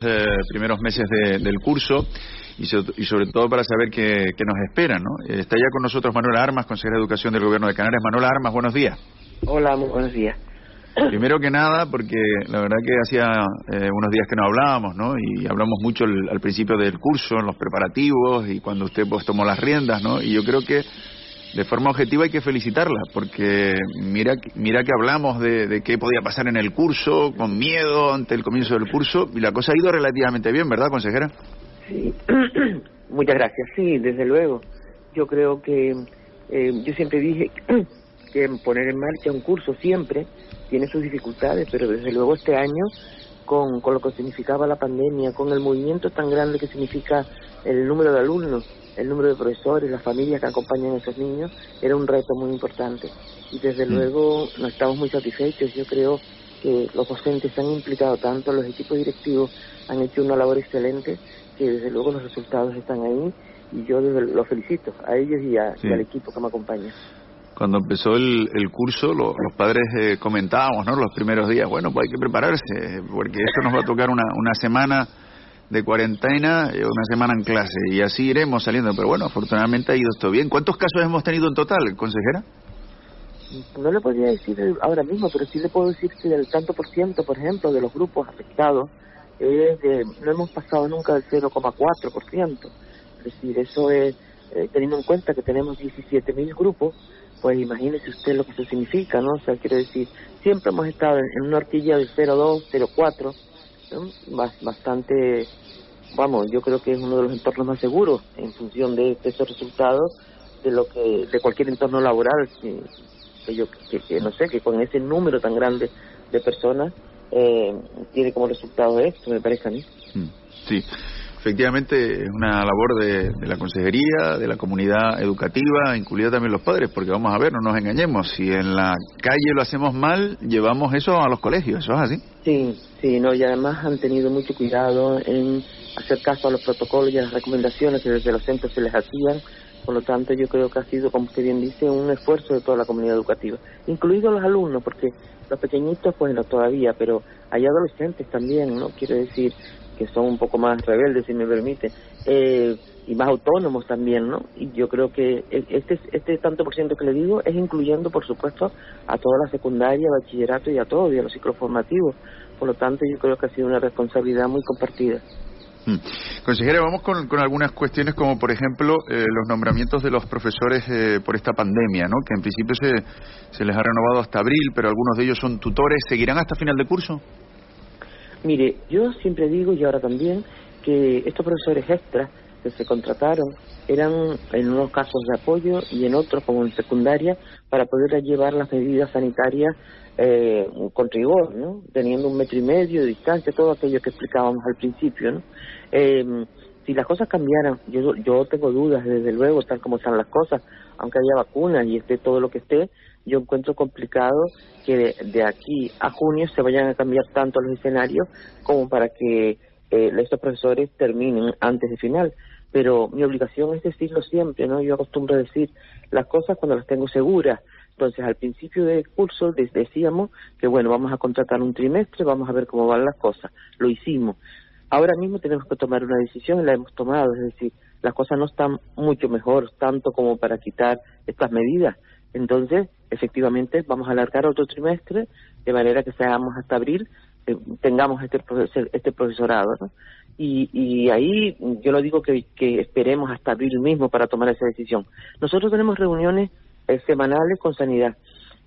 Eh, primeros meses de- del curso y, so- y sobre todo para saber qué, qué nos espera. ¿no? Está ya con nosotros Manuela Armas, consejera de Educación del Gobierno de Canarias. Manuela Armas, buenos días. Hola, muy buenos días. Primero que nada, porque la verdad que hacía eh, unos días que no hablábamos, ¿no? Y hablamos mucho el- al principio del curso, en los preparativos y cuando usted pues tomó las riendas, ¿no? Y yo creo que de forma objetiva hay que felicitarla, porque mira, mira que hablamos de, de qué podía pasar en el curso, con miedo ante el comienzo del curso, y la cosa ha ido relativamente bien, ¿verdad, consejera? Sí. Muchas gracias. Sí, desde luego. Yo creo que eh, yo siempre dije que poner en marcha un curso siempre tiene sus dificultades, pero desde luego este año, con, con lo que significaba la pandemia, con el movimiento tan grande que significa el número de alumnos, el número de profesores, las familias que acompañan a esos niños, era un reto muy importante. Y desde Mm. luego nos estamos muy satisfechos. Yo creo que los docentes se han implicado tanto, los equipos directivos han hecho una labor excelente, que desde luego los resultados están ahí y yo los felicito a ellos y, a- Sí. y al equipo que me acompaña. Cuando empezó el, el curso, lo- los padres eh, comentábamos, ¿no? Los primeros días, bueno, pues hay que prepararse, porque esto nos va a tocar una, una semana de cuarentena, eh, una semana en clase, y así iremos saliendo. Pero bueno, afortunadamente ha ido esto bien. ¿Cuántos casos hemos tenido en total, consejera? No le podría decir ahora mismo, pero sí le puedo decir que del tanto por ciento, por ejemplo, de los grupos afectados, es de, no hemos pasado nunca del 0,4%. Es decir, eso es, eh, teniendo en cuenta que tenemos 17.000 grupos, pues imagínese usted lo que eso significa, ¿no? O sea, quiero decir, siempre hemos estado en, en una horquilla del 0,2, 0,4, bastante, vamos, yo creo que es uno de los entornos más seguros en función de, esos resultados de lo que de cualquier entorno laboral que, yo que no sé que con ese número tan grande de personas eh, tiene como resultado esto me parece a mí Mm, Sí, efectivamente es una labor de, de la consejería, de la comunidad educativa, incluida también los padres, porque vamos a ver, no nos engañemos, si en la calle lo hacemos mal, llevamos eso a los colegios, eso es así. Sí sí no y además han tenido mucho cuidado en hacer caso a los protocolos y a las recomendaciones que desde los centros se les hacían. Por lo tanto yo creo que ha sido como usted bien dice un esfuerzo de toda la comunidad educativa incluidos los alumnos porque los pequeñitos pues no todavía pero hay adolescentes también no quiero decir que son un poco más rebeldes, si me permite, eh, y más autónomos también, ¿no? Y yo creo que este, este tanto por ciento que le digo es incluyendo, por supuesto, a toda la secundaria, bachillerato y a todo, y a los ciclos formativos. Por lo tanto, yo creo que ha sido una responsabilidad muy compartida. Mm. Consejera, vamos con, con algunas cuestiones como, por ejemplo, eh, los nombramientos de los profesores eh, por esta pandemia, ¿no? Que en principio se, se les ha renovado hasta abril, pero algunos de ellos son tutores. ¿Seguirán hasta final de curso? Mire, yo siempre digo, y ahora también, que estos profesores extras que se contrataron eran en unos casos de apoyo y en otros, como en secundaria, para poder llevar las medidas sanitarias eh, con rigor, ¿no? Teniendo un metro y medio de distancia, todo aquello que explicábamos al principio, ¿no? Eh, si las cosas cambiaran, yo, yo tengo dudas, desde luego, tal como están las cosas, aunque haya vacunas y esté todo lo que esté, yo encuentro complicado que de, aquí a junio se vayan a cambiar tanto los escenarios como para que eh, estos profesores terminen antes de final. Pero mi obligación es decirlo siempre, ¿no? Yo acostumbro a decir las cosas cuando las tengo seguras. Entonces, al principio del curso decíamos que, bueno, vamos a contratar un trimestre, vamos a ver cómo van las cosas. Lo hicimos. Ahora mismo tenemos que tomar una decisión y la hemos tomado, es decir, las cosas no están mucho mejor, tanto como para quitar estas medidas. Entonces, efectivamente, vamos a alargar otro trimestre de manera que seamos hasta abril, eh, tengamos este, profesor- este profesorado. Y, y ahí yo no digo que, que esperemos hasta abril mismo para tomar esa decisión. Nosotros tenemos reuniones eh, semanales con sanidad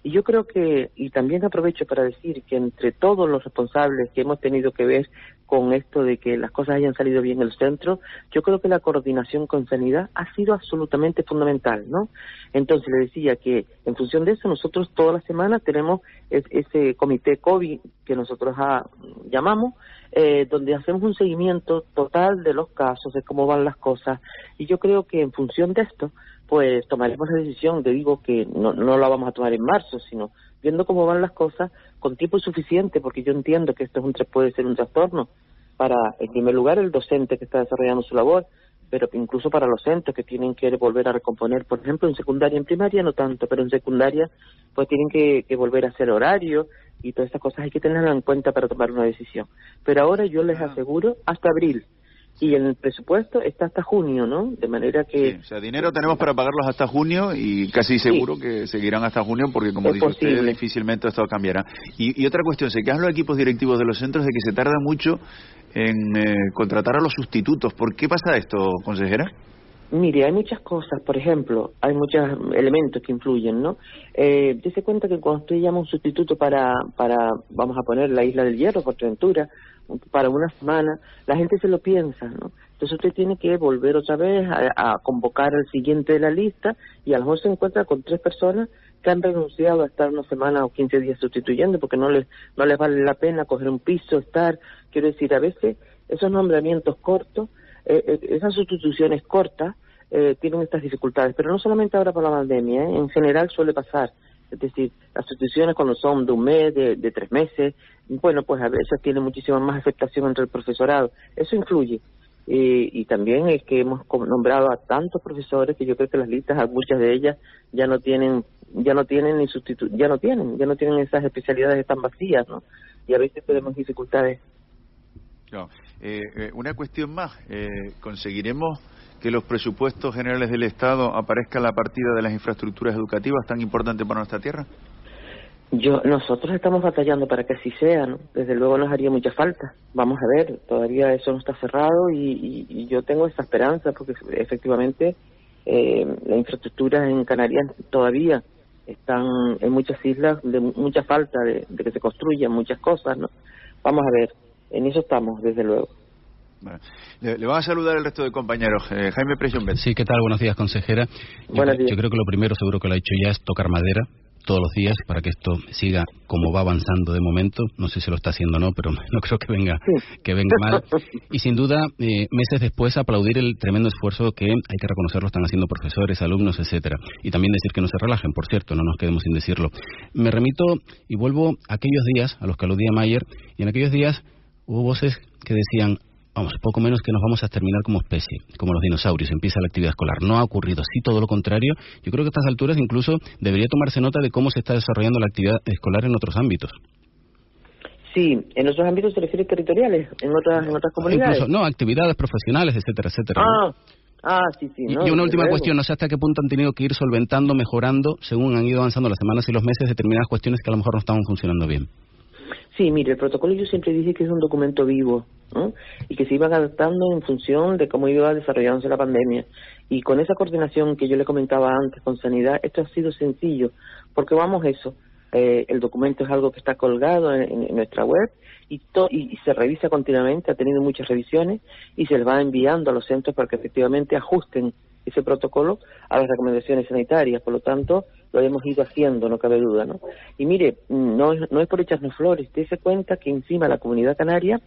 Y yo creo que, y también aprovecho para decir que entre todos los responsables que hemos tenido que ver con esto de que las cosas hayan salido bien en el centro, yo creo que la coordinación con sanidad ha sido absolutamente fundamental, ¿no? Entonces le decía que en función de eso nosotros toda la semana tenemos ese comité COVID que nosotros ah, llamamos, eh, donde hacemos un seguimiento total de los casos, de cómo van las cosas, y yo creo que en función de esto, pues tomaremos la decisión, te digo que no, no la vamos a tomar en marzo, sino viendo cómo van las cosas con tiempo suficiente, porque yo entiendo que esto es un, puede ser un trastorno para, en primer lugar, el docente que está desarrollando su labor, pero incluso para los centros que tienen que volver a recomponer, por ejemplo, en secundaria, en primaria no tanto, pero en secundaria pues tienen que, que volver a hacer horario y todas estas cosas hay que tenerlo en cuenta para tomar una decisión. Pero ahora yo les aseguro hasta abril, y el presupuesto está hasta junio, ¿no? De manera que... Sí, o sea, dinero tenemos para pagarlos hasta junio y casi seguro que seguirán hasta junio porque, como dice usted, difícilmente esto cambiará. Y, y otra cuestión, se quejan los equipos directivos de los centros de que se tarda mucho en eh, contratar a los sustitutos. ¿Por qué pasa esto, consejera? Mire, hay muchas cosas, por ejemplo, hay muchos elementos que influyen, ¿no? Eh, se cuenta que cuando usted llama un sustituto para, para, vamos a poner la Isla del Hierro, Ventura, para una semana, la gente se lo piensa, ¿no? Entonces usted tiene que volver otra vez a, convocar al siguiente de la lista y a lo mejor se encuentra con tres personas que han renunciado a estar una semana o quince días sustituyendo porque no les, no les vale la pena coger un piso, estar, quiero decir, a veces esos nombramientos cortos, eh, eh, esas sustituciones cortas, eh, tienen estas dificultades, pero no solamente ahora por la pandemia, en general suele pasar. Es decir, las sustituciones cuando son de un mes, de, tres meses, bueno, pues a veces tiene muchísima más aceptación entre el profesorado. Eso influye. y también es que hemos nombrado a tantos profesores que yo creo que las listas, muchas de ellas ya no tienen, ya no tienen ni sustitu ya no tienen, ya no tienen esas especialidades tan vacías, ¿no? Y a veces tenemos dificultades. No. Eh, eh, una cuestión más, eh, conseguiremos que los presupuestos generales del Estado aparezca la partida de las infraestructuras educativas tan importante para nuestra tierra? Yo, nosotros estamos batallando para que así sea, ¿no? Desde luego nos haría mucha falta. Vamos a ver, todavía eso no está cerrado y, yo tengo esa esperanza porque efectivamente eh, las infraestructuras en Canarias todavía están en muchas islas de mucha falta de, de que se construyan muchas cosas, ¿no? Vamos a ver, en eso estamos, desde luego. Le, le, vamos a saludar el resto de compañeros. Eh, Jaime Presión Sí, ¿qué tal? Buenos días, consejera. Yo, yo creo que lo primero, seguro que lo ha hecho ya, es tocar madera todos los días para que esto siga como va avanzando de momento. No sé si lo está haciendo o no, pero no creo que venga, que venga mal. Y sin duda, eh, meses después, aplaudir el tremendo esfuerzo que, hay que reconocerlo, están haciendo profesores, alumnos, etcétera. Y también decir que no se relajen, por cierto, no nos quedemos sin decirlo. Me remito y vuelvo a aquellos días a los que aludía Mayer, y en aquellos días hubo voces que decían vamos, poco menos que nos vamos a terminar como especie, como los dinosaurios, empieza la actividad escolar. No ha ocurrido así, todo lo contrario. Yo creo que a estas alturas incluso debería tomarse nota de cómo se está desarrollando la actividad escolar en otros ámbitos. Sí, en otros ámbitos se refiere territoriales, en otras, en otras comunidades. no, actividades profesionales, etcétera, etcétera. Ah, ah sí, sí. y, una última cuestión, no sé hasta qué punto han tenido que ir solventando, mejorando, según han ido avanzando las semanas y los meses, determinadas cuestiones que a lo mejor no estaban funcionando bien. Sí, mire, el protocolo yo siempre dije que es un documento vivo y que se iban adaptando en función de cómo iba desarrollándose la pandemia. Y con esa coordinación que yo le comentaba antes con Sanidad, esto ha sido sencillo, porque vamos eso, eh, el documento es algo que está colgado en, nuestra web y, y, se revisa continuamente, ha tenido muchas revisiones y se les va enviando a los centros para que efectivamente ajusten ese protocolo a las recomendaciones sanitarias. Por lo tanto, lo hemos ido haciendo, no cabe duda, ¿no? Y mire, no es, no es por echarnos flores, usted se cuenta que encima la comunidad canaria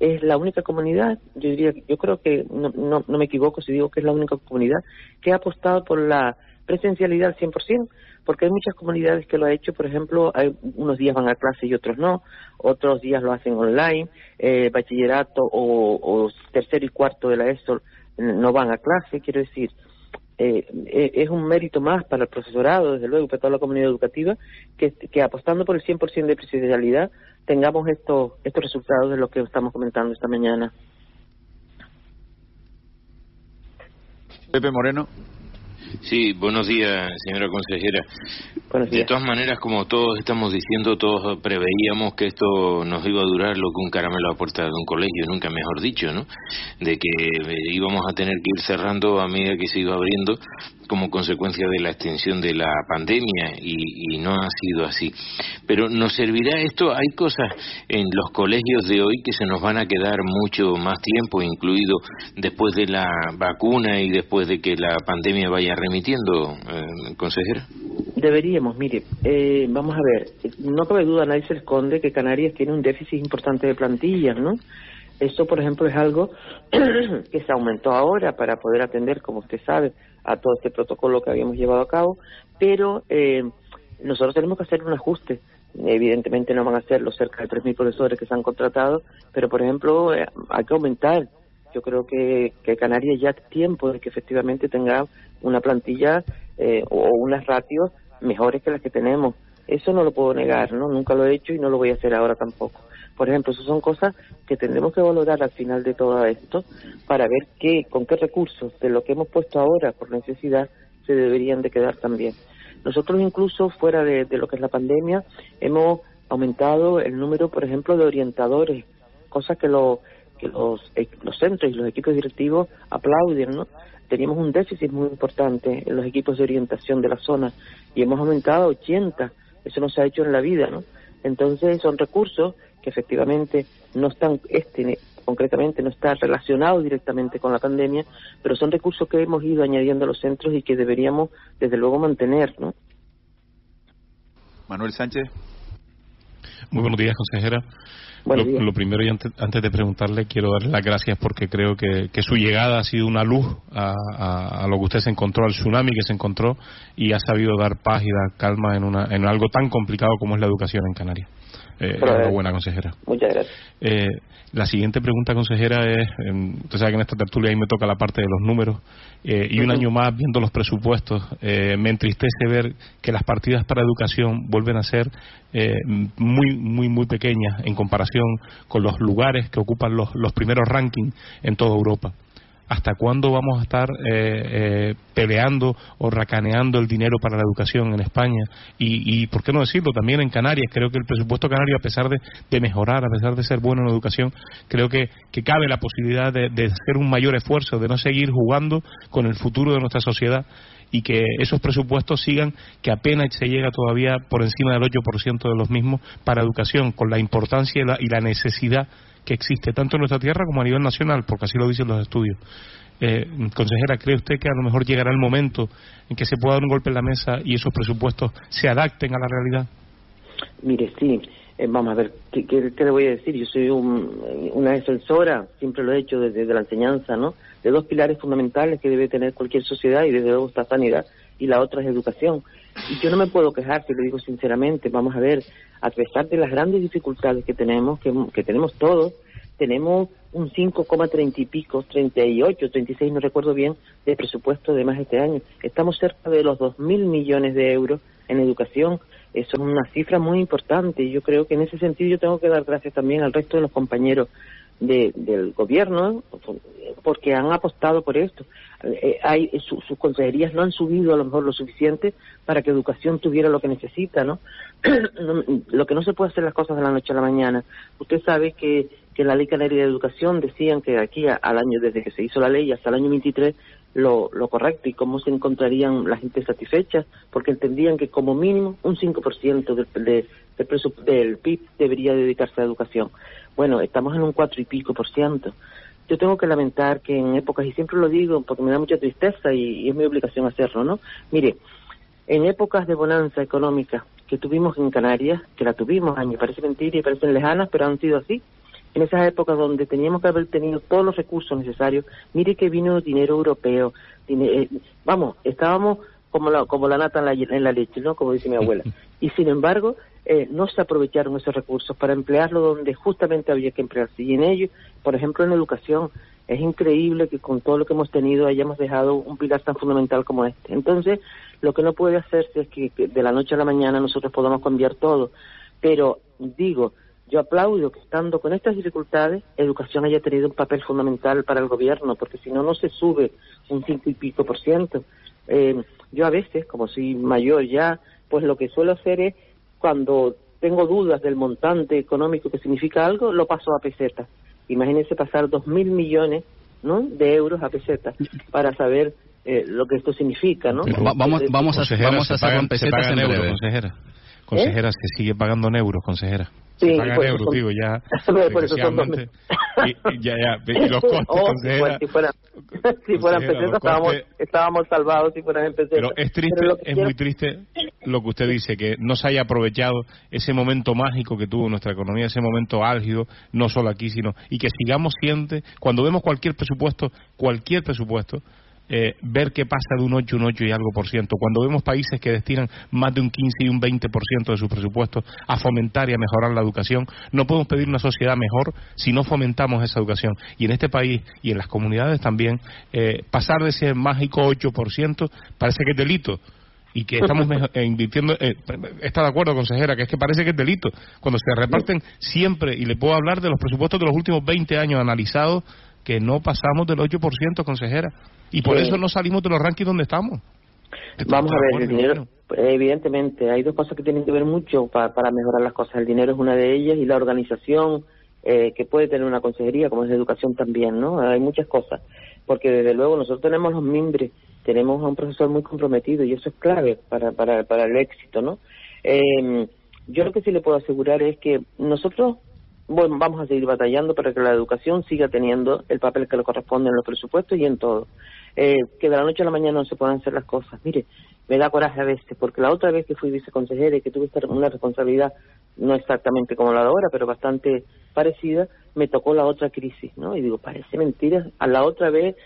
es la única comunidad, yo diría, yo creo que no, no, no me equivoco si digo que es la única comunidad que ha apostado por la presencialidad al 100%, porque hay muchas comunidades que lo han hecho, por ejemplo, hay, unos días van a clase y otros no, otros días lo hacen online, eh, bachillerato o, o tercero y cuarto de la ESO no van a clase, quiero decir, eh, eh, es un mérito más para el profesorado, desde luego, para toda la comunidad educativa, que, apostando por el 100% de presencialidad tengamos estos, estos resultados de lo que estamos comentando esta mañana. Pepe Moreno. Sí, buenos días, señora consejera. De todas maneras, como todos estamos diciendo, todos preveíamos que esto nos iba a durar lo que un caramelo a puerta de un colegio, nunca mejor dicho, ¿no? De que eh, íbamos a tener que ir cerrando a medida que se iba abriendo como consecuencia de la extensión de la pandemia y, no ha sido así. Pero ¿nos servirá esto? Hay cosas en los colegios de hoy que se nos van a quedar mucho más tiempo, incluido después de la vacuna y después de que la pandemia vaya remitiendo, eh, consejera. Deberíamos, mire, eh, vamos a ver, no cabe duda, nadie se esconde que Canarias tiene un déficit importante de plantillas, ¿no? Esto, por ejemplo, es algo que se aumentó ahora para poder atender, como usted sabe, a todo este protocolo que habíamos llevado a cabo, pero eh, nosotros tenemos que hacer un ajuste. Evidentemente no van a ser los cerca de 3.000 profesores que se han contratado, pero por ejemplo eh, hay que aumentar. Yo creo que, que Canarias ya es tiempo de que efectivamente tenga una plantilla eh, o unas ratios mejores que las que tenemos. Eso no lo puedo negar, ¿no? Nunca lo he hecho y no lo voy a hacer ahora tampoco. Por ejemplo, esas son cosas que tendremos que valorar al final de todo esto para ver qué, con qué recursos de lo que hemos puesto ahora por necesidad se deberían de quedar también. Nosotros incluso fuera de, lo que es la pandemia hemos aumentado el número, por ejemplo, de orientadores, cosas que, lo, los, eh, los centros y los equipos directivos aplauden, ¿no? Teníamos un déficit muy importante en los equipos de orientación de la zona y hemos aumentado a 80. Eso no se ha hecho en la vida, ¿no? Entonces son recursos que efectivamente no están, este concretamente no está relacionado directamente con la pandemia, pero son recursos que hemos ido añadiendo a los centros y que deberíamos desde luego mantener, ¿no? Manuel Sánchez. Muy buenos días, consejera. Lo, primero y antes, de preguntarle quiero darle las gracias porque creo que, su llegada ha sido una luz a, lo que usted se encontró, al tsunami que se encontró y ha sabido dar paz y dar calma en, una, en algo tan complicado como es la educación en Canarias. Eh, buena consejera. Muchas gracias. Eh, la siguiente pregunta, consejera, es, usted sabe que en esta tertulia ahí me toca la parte de los números, eh, y un año más viendo los presupuestos, eh, me entristece ver que las partidas para educación vuelven a ser muy, muy, muy pequeñas en comparación con los lugares que ocupan los, los primeros rankings en toda Europa hasta cuándo vamos a estar eh, eh, peleando o racaneando el dinero para la educación en España y, y, por qué no decirlo también en Canarias. Creo que el presupuesto canario a pesar de, mejorar a pesar de ser bueno en educación creo que, cabe la posibilidad de, hacer un mayor esfuerzo de no seguir jugando con el futuro de nuestra sociedad y que esos presupuestos sigan, que apenas se llega todavía por encima del 8% de los mismos para educación, con la importancia y la necesidad que existe tanto en nuestra tierra como a nivel nacional, porque así lo dicen los estudios. Eh, consejera, ¿cree usted que a lo mejor llegará el momento en que se pueda dar un golpe en la mesa y esos presupuestos se adapten a la realidad? Mire, sí. Eh, vamos a ver, ¿qué, ¿qué, le voy a decir? Yo soy una defensora, siempre lo he hecho desde la enseñanza, ¿no? De dos pilares fundamentales que debe tener cualquier sociedad y desde luego está sanidad y la otra es educación. Y yo no me puedo quejar, si lo digo sinceramente, vamos a ver, a pesar de las grandes dificultades que tenemos, que, que tenemos todos, tenemos un 5,30 y pico, 38, 36, no recuerdo bien, de presupuesto de más este año. Estamos cerca de los 2.000 millones de euros en educación. Eso es una cifra muy importante y yo creo que en ese sentido yo tengo que dar gracias también al resto de los compañeros del gobierno porque han apostado por esto. Eh, hay, sus consejerías no han subido a lo mejor lo suficiente para que educación tuviera lo que necesita, ¿no? lo que no se puede hacer las cosas de la noche a la mañana. Usted sabe que, que la Ley Canaria de Educación decían que aquí al año, desde que se hizo la ley hasta el año 23, lo, lo correcto y cómo se encontrarían la gente satisfecha, porque entendían que como mínimo un 5% del, de, del PIB debería dedicarse a educación. Bueno, estamos en un cuatro y pico por ciento. Yo tengo que lamentar que en épocas, y siempre lo digo porque me da mucha tristeza y, es mi obligación hacerlo, ¿no? Mire, en épocas de bonanza económica que tuvimos en Canarias, que la tuvimos, años, parece mentira y parecen lejanas, pero han sido así, en esas épocas donde teníamos que haber tenido todos los recursos necesarios, mire que vino dinero europeo, eh, vamos, estábamos como la, como la nata en la, en la leche, ¿no? Como dice mi abuela. Y sin embargo, eh, no se aprovecharon esos recursos para emplearlo donde justamente había que emplearse. Y en ello, por ejemplo, en educación, es increíble que con todo lo que hemos tenido hayamos dejado un pilar tan fundamental como este. Entonces, lo que no puede hacerse es que de la noche a la mañana nosotros podamos cambiar todo. Pero digo, yo aplaudo que estando con estas dificultades, educación haya tenido un papel fundamental para el gobierno, porque si no, no se sube un cinco y pico por ciento. Eh, yo a veces, como soy mayor ya, pues lo que suelo hacer es, cuando tengo dudas del montante económico que significa algo, lo paso a peseta. Imagínense pasar dos mil millones ¿no? de euros a peseta para saber eh, lo que esto significa, ¿no? vamos, vamos, a, vamos a pesetas en breve. Consejera. Consejera, se sigue pagando en euros, consejera. Sí, se pagan euros, digo, ya. por eso son y, ya, ya, y los costes, oh, consejera, si, fueran, si fueran pesetas, estábamos, estábamos salvados si fueran en pesetas. Pero es triste, es muy triste lo que usted dice, que no se haya aprovechado ese momento mágico que tuvo nuestra economía, ese momento álgido, no solo aquí, sino. y que sigamos siendo, cuando vemos cualquier presupuesto, cualquier presupuesto, eh, ver qué pasa de un 8, un 8 y algo por ciento. Cuando vemos países que destinan más de un 15 y un 20 por ciento de sus presupuestos a fomentar y a mejorar la educación, no podemos pedir una sociedad mejor si no fomentamos esa educación. Y en este país y en las comunidades también, eh, pasar de ese mágico 8 por ciento parece que es delito y que estamos eh, invirtiendo, está de acuerdo, consejera, que es que parece que es delito. Cuando se reparten siempre, y le puedo hablar de los presupuestos de los últimos 20 años analizados, que no pasamos del 8%, consejera. Y por eso no salimos de los rankings donde estamos. Vamos a ver, el dinero, evidentemente, hay dos cosas que tienen que ver mucho para, mejorar las cosas. El dinero es una de ellas y la organización eh, que puede tener una consejería, como es la educación también, ¿no? Hay muchas cosas. Porque desde luego nosotros tenemos los mimbres, tenemos a un profesor muy comprometido y eso es clave para, para, para el éxito, ¿no? Eh, yo lo que sí le puedo asegurar es que nosotros bueno, vamos a seguir batallando para que la educación siga teniendo el papel que le corresponde en los presupuestos y en todo eh, que de la noche a la mañana no se puedan hacer las cosas. Mire, me da coraje a veces, porque la otra vez que fui viceconsejera y que tuve una responsabilidad, no exactamente como la de ahora, pero bastante parecida, me tocó la otra crisis, ¿no? Y digo, parece mentira. A la otra vez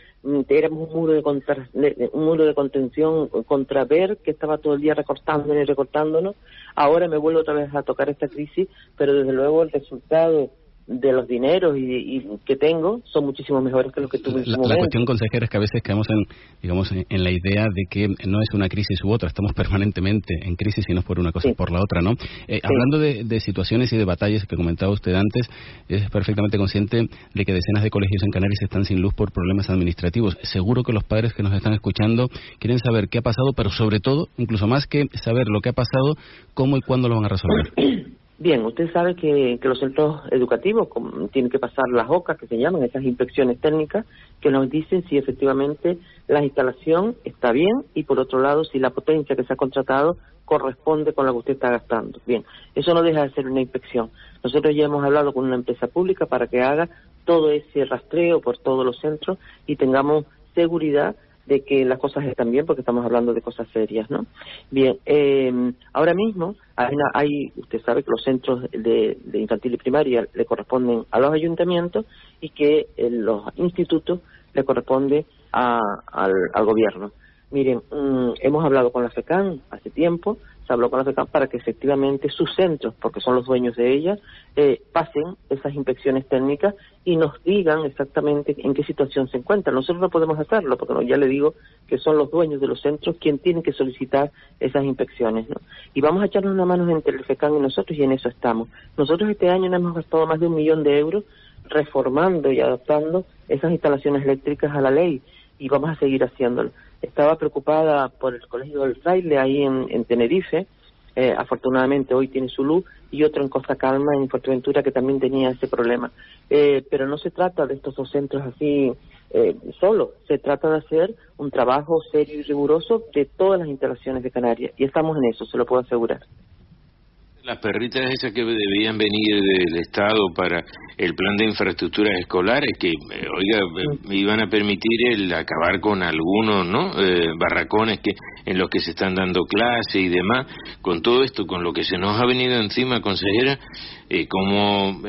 éramos un muro de, contra, un muro de contención contra ver que estaba todo el día recortándonos y recortándonos. Ahora me vuelvo otra vez a tocar esta crisis, pero desde luego el resultado de los dineros y, que tengo son muchísimo mejores que los que tuve en la, la cuestión, consejera, es que a veces caemos en, digamos, en, la idea de que no es una crisis u otra, estamos permanentemente en crisis y no es por una cosa y por la otra, ¿no? Eh, hablando de, situaciones y de batallas que comentaba usted antes, es perfectamente consciente de que decenas de colegios en Canarias están sin luz por problemas administrativos. Seguro que los padres que nos están escuchando quieren saber qué ha pasado, pero sobre todo, incluso más que saber lo que ha pasado, cómo y cuándo lo van a resolver. Bien, usted sabe que, los centros educativos tienen que pasar las OCAs, que se llaman esas inspecciones técnicas, que nos dicen si efectivamente la instalación está bien y, por otro lado, si la potencia que se ha contratado corresponde con lo que usted está gastando. Bien, eso no deja de ser una inspección. Nosotros ya hemos hablado con una empresa pública para que haga todo ese rastreo por todos los centros y tengamos seguridad de que las cosas están bien porque estamos hablando de cosas serias, ¿no? Bien, eh, ahora mismo hay, hay, usted sabe que los centros de, infantil y primaria le corresponden a los ayuntamientos y que eh, los institutos le corresponde al, al gobierno. Miren, mm, hemos hablado con la FECAN hace tiempo, se habló con la FECAN para que efectivamente sus centros, porque son los dueños de ellas, eh, pasen esas inspecciones técnicas y nos digan exactamente en qué situación se encuentran. Nosotros no podemos hacerlo, porque ya le digo que son los dueños de los centros quienes tienen que solicitar esas inspecciones. ¿no? Y vamos a echarnos una mano entre el FECAN y nosotros y en eso estamos. Nosotros este año hemos gastado más de un millón de euros reformando y adaptando esas instalaciones eléctricas a la ley y vamos a seguir haciéndolo estaba preocupada por el Colegio del Fraile ahí en, Tenerife. Eh, afortunadamente hoy tiene su luz y otro en Costa Calma, en Fuerteventura, que también tenía ese problema. Eh, pero no se trata de estos dos centros así eh, solo, se trata de hacer un trabajo serio y riguroso de todas las instalaciones de Canarias y estamos en eso, se lo puedo asegurar. Las perritas esas que debían venir del Estado para el plan de infraestructuras escolares, que, eh, oiga, me iban a permitir el acabar con algunos, ¿no? Eh, barracones que en los que se están dando clases y demás. Con todo esto, con lo que se nos ha venido encima, consejera, eh, ¿cómo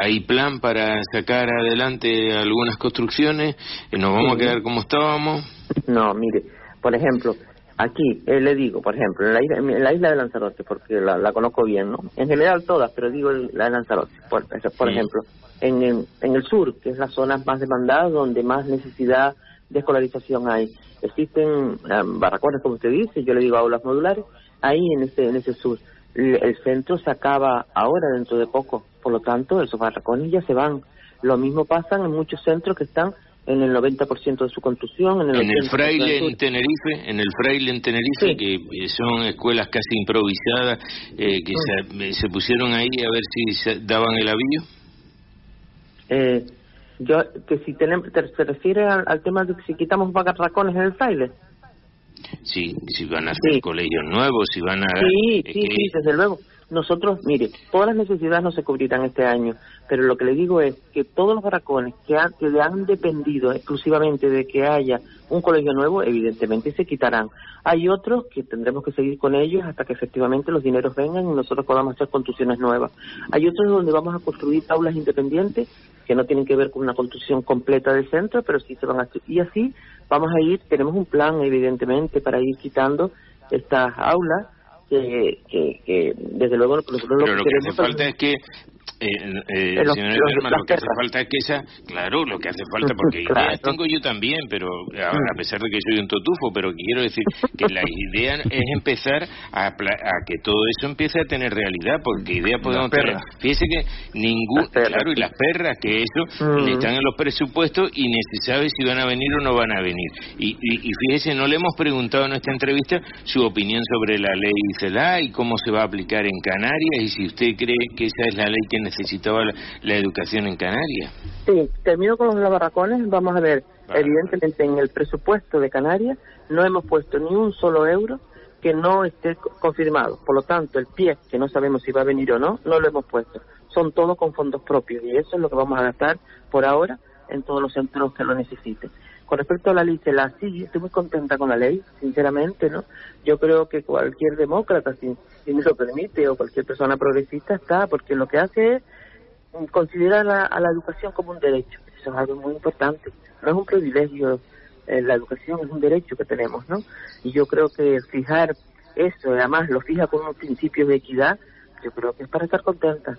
hay plan para sacar adelante algunas construcciones? ¿Nos vamos a quedar como estábamos? No, mire, por ejemplo, Aquí, eh, le digo, por ejemplo, en la, isla, en la isla de Lanzarote, porque la, conozco bien, ¿no? En general todas, pero digo la de Lanzarote, por, por ejemplo. En, en, el sur, que es la zona más demandada, donde más necesidad de escolarización hay. Existen um, barracones, como usted dice, yo le digo aulas modulares, ahí en ese, en ese sur. El, centro se acaba ahora, dentro de poco, Por lo tanto, esos barracones ya se van. Lo mismo pasa en muchos centros que están en el 90% de su construcción. En el, Fraile en Tenerife, en el Fraile en Tenerife, que son escuelas casi improvisadas, eh, que se, se, pusieron ahí a ver si se daban el aviso. Eh, yo, que si tenemos, se refiere al, tema de si quitamos barracones en el Fraile. Sí, si van a hacer colegios nuevos, si van a... Sí, sí, sí, desde luego. Nosotros, mire, todas las necesidades no se cubrirán este año, pero lo que le digo es que todos los barracones que, han, que han dependido exclusivamente de que haya un colegio nuevo, evidentemente se quitarán. Hay otros que tendremos que seguir con ellos hasta que efectivamente los dineros vengan y nosotros podamos hacer construcciones nuevas. Hay otros donde vamos a construir aulas independientes que no tienen que ver con una construcción completa del centro, pero sí se van a... Y así vamos a ir, tenemos un plan evidentemente para ir quitando estas aulas que, que, desde luego lo, Pero lo que hace falta es que eh, eh, señor lo que hace falta es que esa, claro, lo que hace falta, porque ideas tengo yo también, pero a, pesar de que soy un totufo, pero quiero decir que la idea es empezar a, a, que todo eso empiece a tener realidad, porque ideas podemos tener. Fíjese que ningún, claro, y las perras, que eso mm. están en los presupuestos y ni se sabe si van a venir o no van a venir. Y, y, fíjese, no le hemos preguntado en esta entrevista su opinión sobre la ley CELA y cómo se va a aplicar en Canarias y si usted cree que esa es la ley que necesitaba la, educación en Canarias. Sí, termino con los barracones. Vamos a ver, evidentemente en el presupuesto de Canarias no hemos puesto ni un solo euro que no esté confirmado. Por lo tanto, el pie, que no sabemos si va a venir o no, no lo hemos puesto. Son todos con fondos propios y eso es lo que vamos a gastar por ahora en todos los centros que lo necesiten. Con respecto a la ley la sí, estoy muy contenta con la ley, sinceramente, ¿no? Yo creo que cualquier demócrata, si, me lo permite, o cualquier persona progresista está, porque lo que hace es considerar a la educación como un derecho. Eso es algo muy importante. No es un privilegio, eh, la educación es un derecho que tenemos, ¿no? Y yo creo que fijar eso, además lo fija con unos principios de equidad, yo creo que es para estar contenta.